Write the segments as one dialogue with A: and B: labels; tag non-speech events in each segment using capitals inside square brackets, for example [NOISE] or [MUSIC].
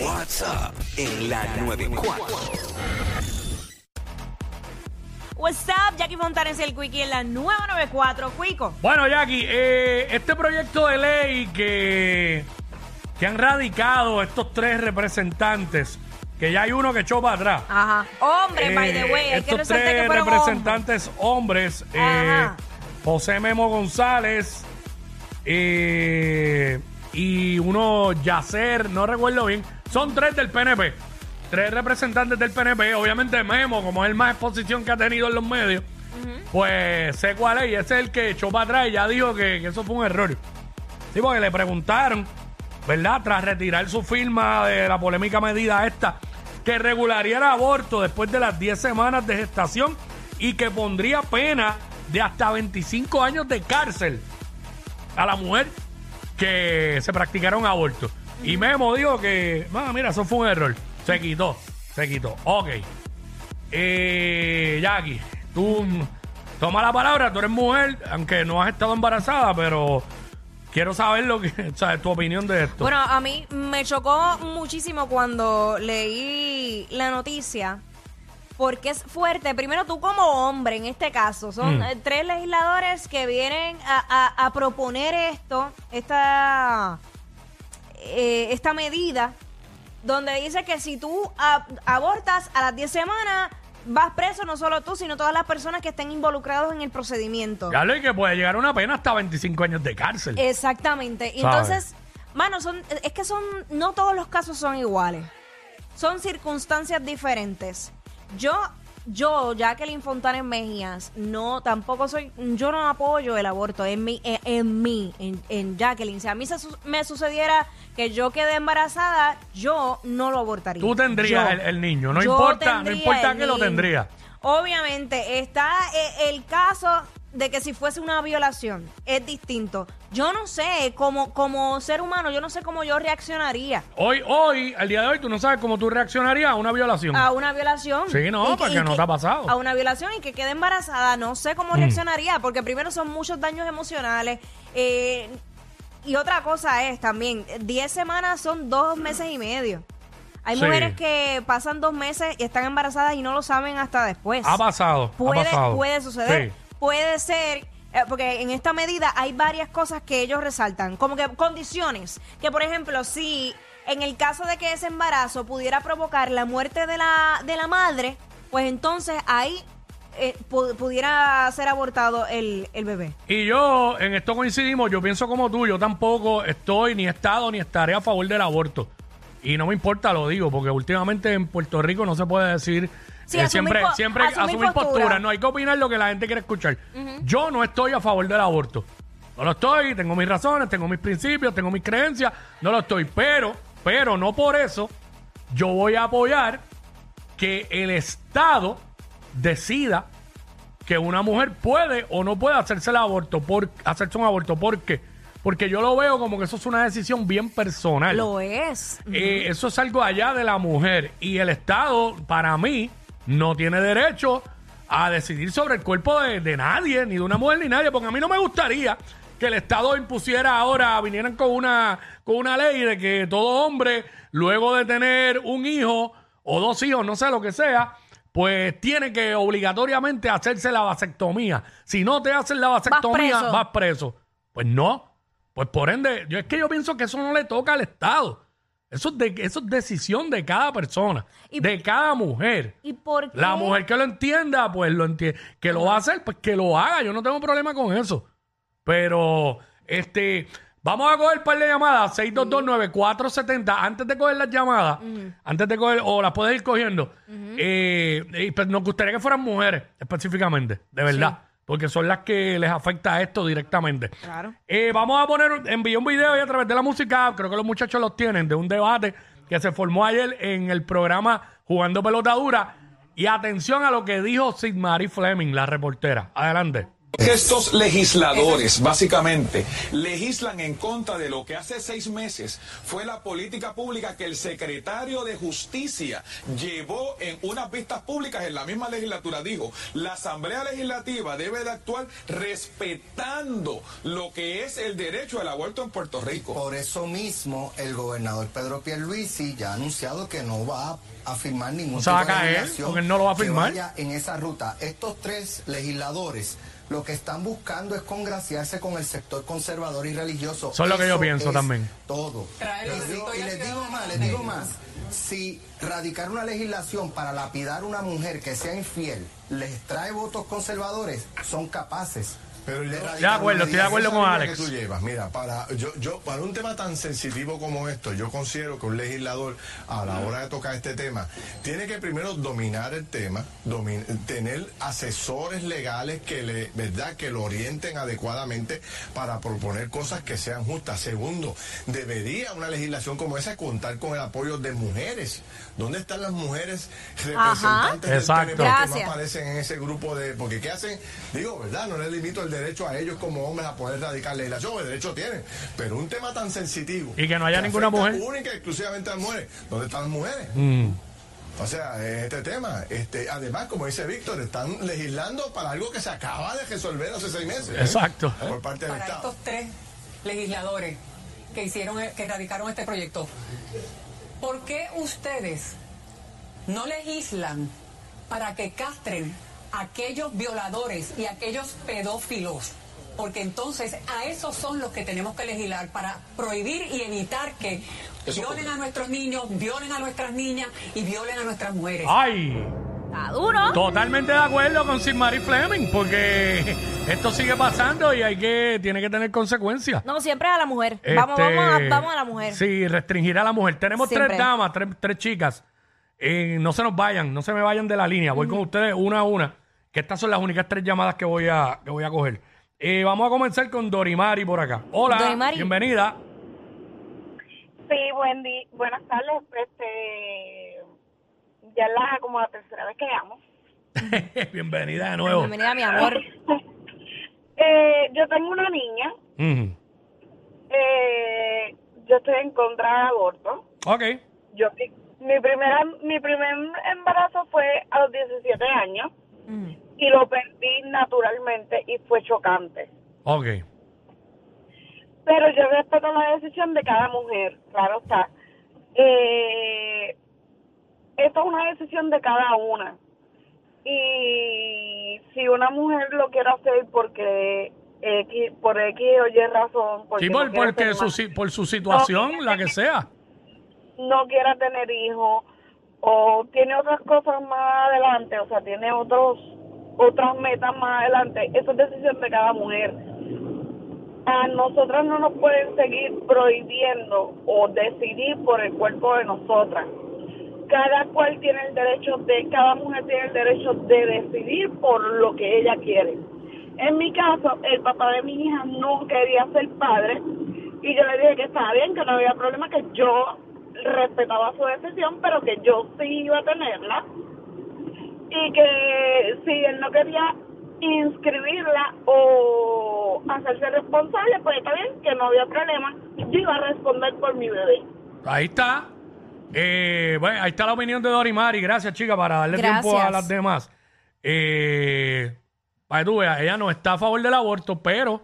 A: What's up en la 94.
B: What's up, Jackie Fontanes y el Quickie en la 994, Quico.
C: Bueno, Jackie, eh, este proyecto de ley que, que han radicado estos tres representantes, que ya hay uno que echó para atrás.
B: Ajá. Hombre, by the
C: Eh,
B: way, hay que
C: estos
B: resaltar que
C: tres
B: fueron
C: representantes hombres, eh,
B: Ajá.
C: José Memo González eh, y uno Yacer, no recuerdo bien, son tres del PNP, tres representantes del PNP, obviamente Memo, como es el más exposición que ha tenido en los medios, pues sé cuál es y ese es el que echó para atrás y ya dijo que, que eso fue un error. Sí, porque le preguntaron, ¿verdad? Tras retirar su firma de la polémica medida esta, que regularía el aborto después de las 10 semanas de gestación y que pondría pena de hasta 25 años de cárcel a la mujer que se practicara un aborto. Y Memo dijo que, "Ah, mira, eso fue un error. Se quitó, se quitó. Ok. Eh, Jackie, tú toma la palabra, tú eres mujer, aunque no has estado embarazada, pero quiero saber lo que, [LAUGHS] o sea, tu opinión de esto.
B: Bueno, a mí me chocó muchísimo cuando leí la noticia. Porque es fuerte. Primero, tú como hombre, en este caso, son
C: Mm.
B: tres legisladores que vienen a, a- a proponer esto, esta, eh, esta medida, donde dice que si tú abortas a las 10 semanas, vas preso no solo tú, sino todas las personas que estén involucrados en el procedimiento.
C: Ya y que puede llegar a una pena hasta 25 años de cárcel.
B: Exactamente. Entonces, mano, son, es que son, no todos los casos son iguales. Son circunstancias diferentes. Yo, yo, Jacqueline Fontanes Mejías, no, tampoco soy, yo no apoyo el aborto en mí, en, en mí, en, en Jacqueline. Si a mí se me sucediera que yo quedé embarazada, yo no lo abortaría.
C: Tú tendrías el, el niño, no importa, no importa que lo tendría.
B: Obviamente, está eh, el caso de que si fuese una violación, es distinto. Yo no sé, como, como ser humano, yo no sé cómo yo reaccionaría
C: Hoy, hoy, al día de hoy, tú no sabes cómo tú reaccionarías a una violación.
B: a una violación.
C: Sí, no,
B: Y que-
C: porque
B: y
C: no
B: que-
C: te ha pasado.
B: A una violación y que quede embarazada, no sé cómo reaccionaría, porque primero son muchos daños emocionales. eh, y otra cosa es también, 10 semanas son dos meses y medio. Hay
C: Sí.
B: mujeres que pasan dos meses y están embarazadas y no lo saben hasta después.
C: Ha pasado,
B: puede,
C: ha pasado.
B: puede suceder.
C: Sí.
B: Puede ser, eh, porque en esta medida hay varias cosas que ellos resaltan, como que condiciones. Que, por ejemplo, si en el caso de que ese embarazo pudiera provocar la muerte de la, de la madre, pues entonces ahí eh, pu- pudiera ser abortado el, el bebé.
C: Y yo, en esto coincidimos, yo pienso como tú, yo tampoco estoy, ni he estado, ni estaré a favor del aborto. Y no me importa, lo digo, porque últimamente en Puerto Rico no se puede decir
B: Sí,
C: eh,
B: asumir
C: siempre,
B: po-
C: siempre
B: asumir
C: asumir
B: postura.
C: postura. No hay que opinar lo que la gente quiere escuchar. Yo no estoy a favor del aborto. No lo estoy, tengo mis razones, tengo mis principios, tengo mis creencias, no lo estoy. Pero, pero no por eso yo voy a apoyar que el Estado decida que una mujer puede o no puede hacerse el aborto por hacerse un aborto. ¿Por qué? Porque yo lo veo como que eso es una decisión bien personal.
B: Lo es.
C: Eh, eso es algo allá de la mujer. Y el Estado, para mí, no tiene derecho a decidir sobre el cuerpo de, de nadie, ni de una mujer ni nadie, porque a mí no me gustaría que el Estado impusiera ahora, vinieran con una, con una ley de que todo hombre, luego de tener un hijo o dos hijos, no sé lo que sea, pues tiene que obligatoriamente hacerse la vasectomía. Si no te hacen la vasectomía,
B: preso.
C: vas preso. Pues no. Pues por ende, yo es que yo pienso que eso no le toca al Estado. Eso es, de, eso es decisión de cada persona,
B: Y-
C: de cada mujer.
B: ¿Y por qué?
C: La mujer que lo entienda, pues lo entiende. Que lo va a hacer, pues que lo haga. Yo no tengo problema con eso. Pero, este, vamos a coger un par de llamadas, 6229470. Antes de coger las llamadas, antes de coger, o las puedes ir cogiendo, eh, y, pues, nos gustaría que fueran mujeres específicamente, de verdad. Porque son las que les afecta esto directamente.
B: Claro.
C: Eh, vamos a poner, envié un video ahí a través de la música, creo que los muchachos los tienen, de un debate que se formó ayer en el programa Jugando Pelota Dura. Y atención a lo que dijo Sid Marie Fleming, la reportera. Adelante.
D: Estos legisladores, básicamente, legislan en contra de lo que hace seis meses fue la política pública que el secretario de Justicia llevó en unas vistas públicas en la misma legislatura. Dijo, la Asamblea Legislativa debe de actuar respetando lo que es el derecho al aborto en Puerto Rico.
E: Por eso mismo, el gobernador Pedro Pierluisi ya ha anunciado que no va a firmar ningún
C: Se va
E: tipo
C: a
E: de
C: caer,
E: legislación
C: porque él no lo va a firmar.
E: en esa ruta. Estos tres legisladores lo que están buscando es congraciarse con el sector conservador y religioso.
C: Eso es lo que yo pienso también.
E: Todo. Y, digo- y les digo más, les digo más. Si radicar una legislación para lapidar una mujer que sea infiel les trae votos conservadores, son capaces.
F: Pero yo-
E: de
C: De acuerdo, estoy de acuerdo con Alex.
F: que tú llevas, mira, para, yo, yo, para un tema tan sensitivo como esto, yo considero que un legislador, a la hora de tocar este tema, tiene que primero dominar el tema, domin- tener asesores legales que le, ¿verdad?, que lo orienten adecuadamente para proponer cosas que sean justas. Segundo, debería una legislación como esa contar con el apoyo de mujeres. ¿Dónde están las mujeres representantes del
C: Exacto.
F: PNP que no aparecen en ese grupo de... Porque ¿qué hacen? Digo, ¿verdad? No les limito el derecho a ellos como hombres a poder radicar legislación, el derecho tienen. Pero un tema tan sensitivo...
C: Y que no haya ninguna mujer.
F: Única y exclusivamente a las mujeres. ¿Dónde están las mujeres?
C: Mm.
F: O sea, este tema, este, además, como dice Víctor, están legislando para algo que se acaba de resolver hace seis meses. ¿eh?
C: Exacto.
F: Por parte del
G: para
F: Estado.
G: estos tres legisladores que hicieron, que radicaron este proyecto, ¿por qué ustedes no legislan para que castren aquellos violadores y aquellos pedófilos? Porque entonces a esos son los que tenemos que legislar para prohibir y evitar que
F: Eso
G: violen
F: ocurre.
G: a nuestros niños, violen a nuestras niñas y violen a nuestras mujeres.
C: ¡Ay!
B: Está duro.
C: Totalmente de acuerdo con Sid Marie Fleming, porque esto sigue pasando y hay que, tiene que tener consecuencias.
B: No, siempre a la mujer. Vamos,
C: Este,
B: vamos, a, vamos a la mujer.
C: Sí, restringir a la mujer. Tenemos
B: Siempre.
C: tres damas, tres, tres chicas. Eh, no se nos vayan, no se me vayan de la línea. Voy con ustedes una a una, que estas son las únicas tres llamadas que voy a, que voy a coger. Eh, vamos a comenzar con Dorimari por acá. Hola,
B: Dorimari.
C: bienvenida.
H: Sí, buen día, buenas tardes. Este, ya es la como la tercera vez que llamo. [LAUGHS]
C: bienvenida de nuevo.
B: Bienvenida, mi amor. [LAUGHS]
H: Eh, yo tengo una niña. Eh, yo estoy en contra del aborto.
C: Ok,
H: Yo mi primera mi primer embarazo fue a los 17 años
B: Mm.
H: y lo perdí naturalmente y fue chocante.
C: ok.
H: Pero yo respeto la decisión de cada mujer, claro está. Eh, esto es una decisión de cada una. Y si una mujer lo quiere hacer porque X, por X o Y razón, porque,
C: Sí,
H: no
C: por,
H: quiere
C: porque su, por su situación,
H: No,
C: la que sea.
H: No quiera tener hijos o tiene otras cosas más adelante, o sea, tiene otros otras metas más adelante, eso es decisión de cada mujer. A nosotras no nos pueden seguir prohibiendo o decidir por el cuerpo de nosotras. Cada cual tiene el derecho de, cada mujer tiene el derecho de decidir por lo que ella quiere. En mi caso, el papá de mi hija no quería ser padre y yo le dije que estaba bien, que no había problema, que yo respetaba su decisión, pero que yo sí iba a tenerla y que si él no quería inscribirla o hacerse responsable, pues está bien, que no había problema, yo iba a responder por mi bebé.
C: Ahí está. Eh, bueno, ahí está la opinión de Dorimari. Gracias, chica, para darle
B: Gracias.
C: tiempo a las demás. Eh, para que tú veas, ella no está a favor del aborto, pero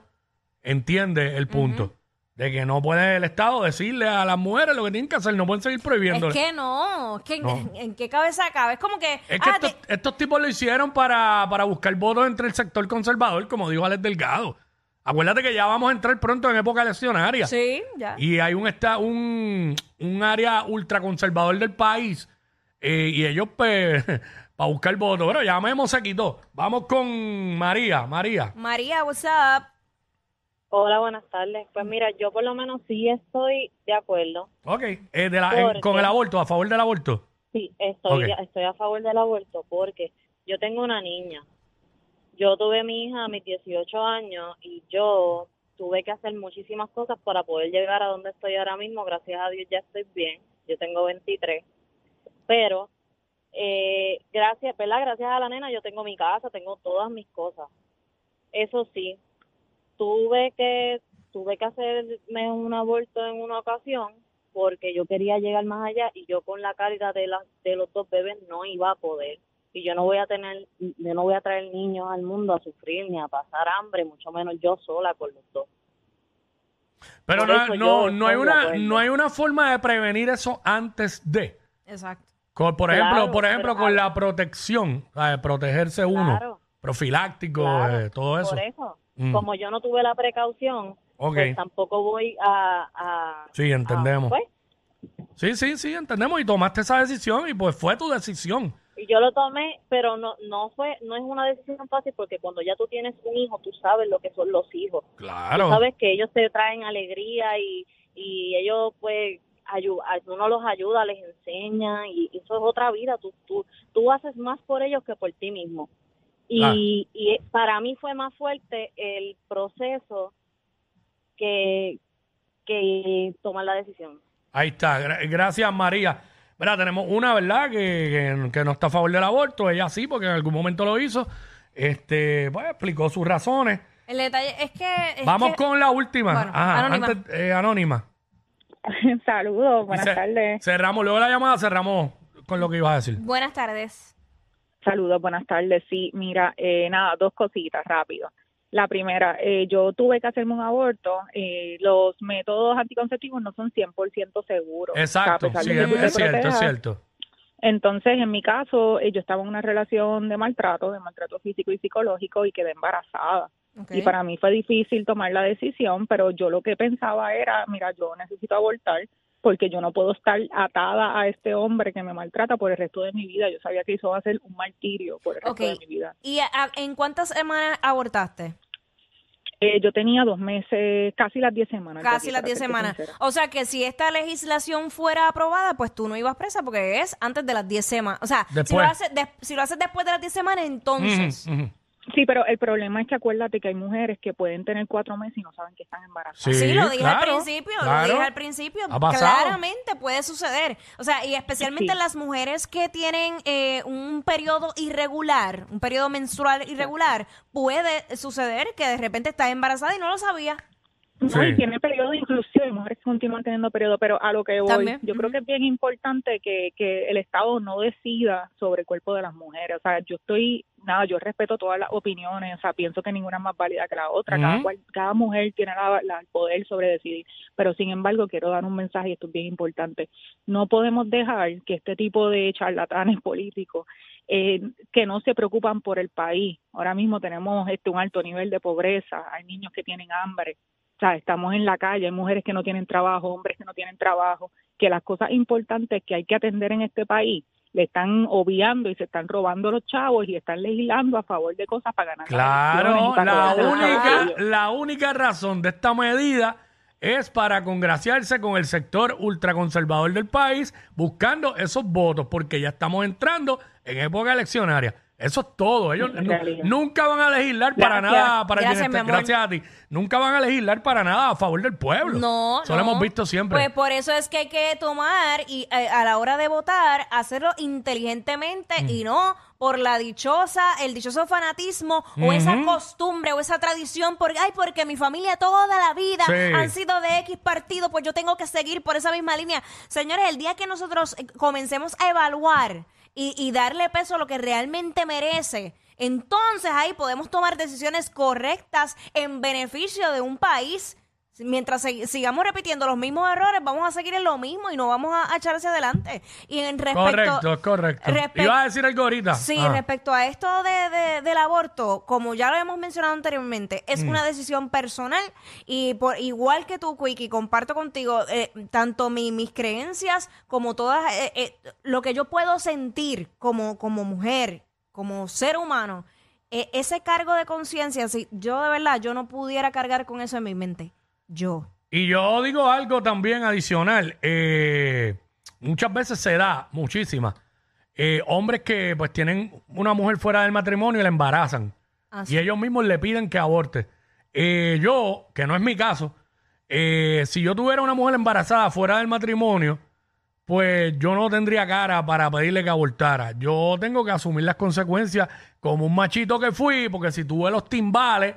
C: entiende el punto de que no puede el Estado decirle a las mujeres lo que tienen que hacer, no pueden seguir prohibiéndole.
B: Es que no, es que
C: No.
B: ¿en, en qué cabeza cabe? Es como que.
C: Es que
B: ah,
C: estos,
B: te-
C: estos tipos lo hicieron para, para buscar votos entre el sector conservador, como dijo Alex Delgado. Acuérdate que ya vamos a entrar pronto en época eleccionaria.
B: Sí, ya.
C: Y hay un, esta, un, un área ultraconservador del país. eh, y ellos, pues, [LAUGHS] para buscar votos. Pero ya Memo se quitó. Vamos con María. María.
B: María, what's up?
I: Hola, buenas tardes. Pues mira, yo por lo menos sí estoy de acuerdo.
C: Ok. Eh, de la- en-
I: ¿Por
C: con el aborto, a favor del aborto.
I: Sí, estoy,
C: Ok.
I: estoy a favor del aborto porque yo tengo una niña. Yo tuve mi hija a mis 18 años y yo tuve que hacer muchísimas cosas para poder llegar a donde estoy ahora mismo. Gracias a Dios ya estoy bien. yo tengo 23, pero eh, gracias, ¿verdad? Gracias a la nena yo tengo mi casa, tengo todas mis cosas. Eso sí, tuve que tuve que hacerme un aborto en una ocasión porque yo quería llegar más allá y yo con la carga de las de los dos bebés no iba a poder y yo no voy a tener yo no voy a traer niños al mundo a sufrir ni a pasar hambre mucho menos yo sola con los dos
C: Pero
I: Por
C: no, no, no hay una, no hay una forma de prevenir eso antes de.
B: Exacto.
C: Con- por
I: Claro,
C: ejemplo, por ejemplo, con la protección, ¿sabes? protegerse uno,
I: Claro.
C: profiláctico,
I: Claro,
C: eh, todo eso.
I: por eso
C: Mm.
I: como yo no tuve la precaución pues tampoco voy a, a
C: Sí, entendemos.
I: a- pues,
C: Sí, sí, sí, entendemos. Y tomaste esa decisión y pues fue tu decisión.
I: y yo lo tomé pero no no fue no es una decisión fácil porque cuando ya tú tienes un hijo tú sabes lo que son los hijos
C: Claro.
I: Tú sabes que ellos te traen alegría y, y ellos pues uno los ayuda, les enseña y eso es otra vida. Tú, tú, tú haces más por ellos que por ti mismo. Y,
C: Ah.
I: y para mí fue más fuerte el proceso que, que tomar la decisión.
C: Ahí está. Gra- gracias, María. Mira, tenemos una, ¿verdad? Que, que, que no está a favor del aborto. Ella sí, porque en algún momento lo hizo. Este, pues explicó sus razones.
B: El detalle es que. es
C: Vamos
B: que-
C: con la última.
B: Bueno,
C: Ajá,
B: anónima.
C: antes, eh, anónima. [LAUGHS]
J: Saludos, buenas tardes.
C: Cerramos, luego la llamada cerramos con lo que ibas a decir.
B: Buenas tardes.
J: Saludos, buenas tardes. Sí, mira, eh, nada, dos cositas rápido. La primera, eh, yo tuve que hacerme un aborto. eh, los métodos anticonceptivos no son 100% seguros.
C: Exacto,
J: O sea,
C: sí, es, cierto, es cierto.
J: Entonces, en mi caso, eh, yo estaba en una relación de maltrato, de maltrato físico y psicológico y quedé embarazada. Y para mí fue difícil tomar la decisión, pero yo lo que pensaba era, mira, yo necesito abortar porque yo no puedo estar atada a este hombre que me maltrata por el resto de mi vida. Yo sabía que eso va a ser un martirio por el resto de mi vida.
B: ¿Y a- a- en cuántas semanas abortaste?
J: Eh, yo tenía dos meses, casi las diez semanas.
B: Casi las
J: para
B: 10
J: serte
B: semanas.
J: sincera.
B: O sea que si esta legislación fuera aprobada, pues tú no ibas presa porque es antes de las 10 semanas. O sea, si lo, haces des- si lo haces después de las 10 semanas, entonces.
J: Sí, pero el problema es que acuérdate que hay mujeres que pueden tener cuatro meses y no saben que están embarazadas.
B: Sí, lo dije al principio, lo dije al principio. Claramente puede suceder. O sea, y especialmente
J: Sí.
B: las mujeres que tienen eh, un periodo irregular, un periodo menstrual irregular, puede suceder que de repente está embarazada y no lo sabía.
J: No, y tiene periodo inclusive, hay mujeres que continúan teniendo periodo, pero a lo que voy,
B: También,
J: yo creo que es bien importante que, que el Estado no decida sobre el cuerpo de las mujeres. O sea, yo estoy, nada, yo respeto todas las opiniones, o sea, pienso que ninguna es más válida que la otra, cada, cual, cada mujer tiene la- la- el poder sobre decidir, pero sin embargo quiero dar un mensaje y esto es bien importante. No podemos dejar que este tipo de charlatanes políticos eh, que no se preocupan por el país. Ahora mismo tenemos este un alto nivel de pobreza, hay niños que tienen hambre, o sea, estamos en la calle, hay mujeres que no tienen trabajo, hombres que no tienen trabajo, que las cosas importantes que hay que atender en este país le están obviando y se están robando los chavos y están legislando a favor de cosas para ganar
C: Claro,
J: para
C: la única, la única razón de esta medida es para congraciarse con el sector ultraconservador del país, buscando esos votos, porque ya estamos entrando en época eleccionaria. Eso es todo. Ellos
J: En
C: nu-
J: realidad.
C: nunca van a legislar para
B: Gracias.
C: nada, para
B: Gracias,
C: quienes
B: mi
C: te-
B: amor.
C: gracias a ti. Nunca van a legislar para nada a favor del pueblo.
B: No,
C: Eso lo
B: no.
C: hemos visto siempre.
B: Pues por eso es que hay que tomar y eh, a la hora de votar, hacerlo inteligentemente
C: Mm.
B: y no por la dichosa, el dichoso fanatismo o esa costumbre o esa tradición, porque, ay, porque mi familia toda la vida
K: Sí.
B: han sido de X partido, pues yo tengo que seguir por esa misma línea. Señores, el día que nosotros eh, comencemos a evaluar y, y darle peso a lo que realmente merece, entonces ahí podemos tomar decisiones correctas en beneficio de un país. Mientras sigamos repitiendo los mismos errores, vamos a seguir en lo mismo y no vamos a, a echar hacia adelante. Y en respecto,
C: correcto, correcto.
B: respect-
C: Ibas a decir algo ahorita.
B: Sí,
C: Ah.
B: respecto a esto de, de- del aborto, como ya lo hemos mencionado anteriormente, es
C: Mm.
B: una decisión personal y por igual que tú, Quickie, comparto contigo eh, tanto mi- mis creencias como todas eh, eh, lo que yo puedo sentir como, como mujer, como ser humano. eh, ese cargo de conciencia, si yo de verdad, yo no pudiera cargar con eso en mi mente. Yo.
C: Y yo digo algo también adicional. eh, muchas veces se da, muchísimas, eh, hombres que pues tienen una mujer fuera del matrimonio y la embarazan.
B: Ah,
C: Y ellos mismos le piden que aborte. Eh, yo, que no es mi caso, eh, si yo tuviera una mujer embarazada fuera del matrimonio, pues yo no tendría cara para pedirle que abortara. Yo tengo que asumir las consecuencias como un machito que fui, porque si tuve los timbales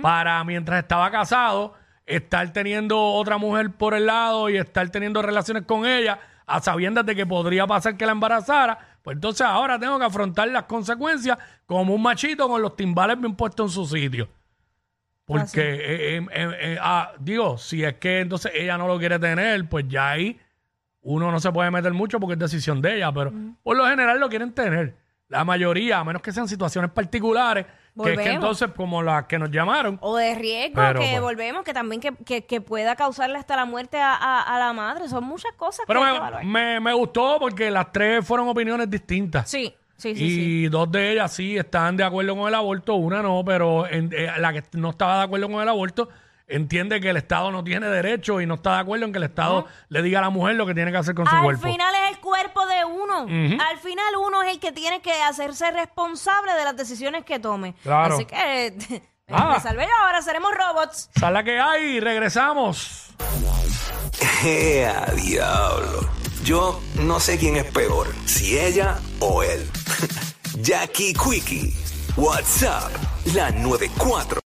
C: para mientras estaba casado, estar teniendo otra mujer por el lado y estar teniendo relaciones con ella, a sabiendas de que podría pasar que la embarazara, pues entonces ahora tengo que afrontar las consecuencias como un machito con los timbales bien puestos en su sitio. Porque, eh, eh, eh, eh, ah, digo, si es que entonces ella no lo quiere tener, pues ya ahí uno no se puede meter mucho porque es decisión de ella, pero por lo general lo quieren tener. La mayoría, a menos que sean situaciones particulares, que es que entonces, como las que nos llamaron,
B: O de riesgo,
C: Pero,
B: que
C: pues.
B: volvemos, que también que, que, que pueda causarle hasta la muerte a, a- a la madre. Son muchas cosas
C: pero
B: que hay que
C: me,
B: evaluar.
C: me, me gustó porque las tres fueron opiniones distintas.
B: Sí, sí, sí,
C: y
B: sí.
C: dos de ellas sí estaban de acuerdo con el aborto, una no, pero en- eh, la que no estaba de acuerdo con el aborto entiende que el Estado no tiene derecho y no está de acuerdo en que el Estado le diga a la mujer lo que tiene que hacer con su
B: Al
C: cuerpo.
B: final es el cuerpo de uno.
C: Ujú.
B: Al final uno es el que tiene que hacerse responsable de las decisiones que tome.
C: Claro.
B: Así que [LAUGHS]
C: Ah.
B: me salvé yo, ahora seremos robots.
C: Sal la que hay, regresamos. [LAUGHS]
A: ¡Ea, diablo! Yo no sé quién es peor, si ella o él. [LAUGHS] Jackie Quickie, WhatsApp, la 94.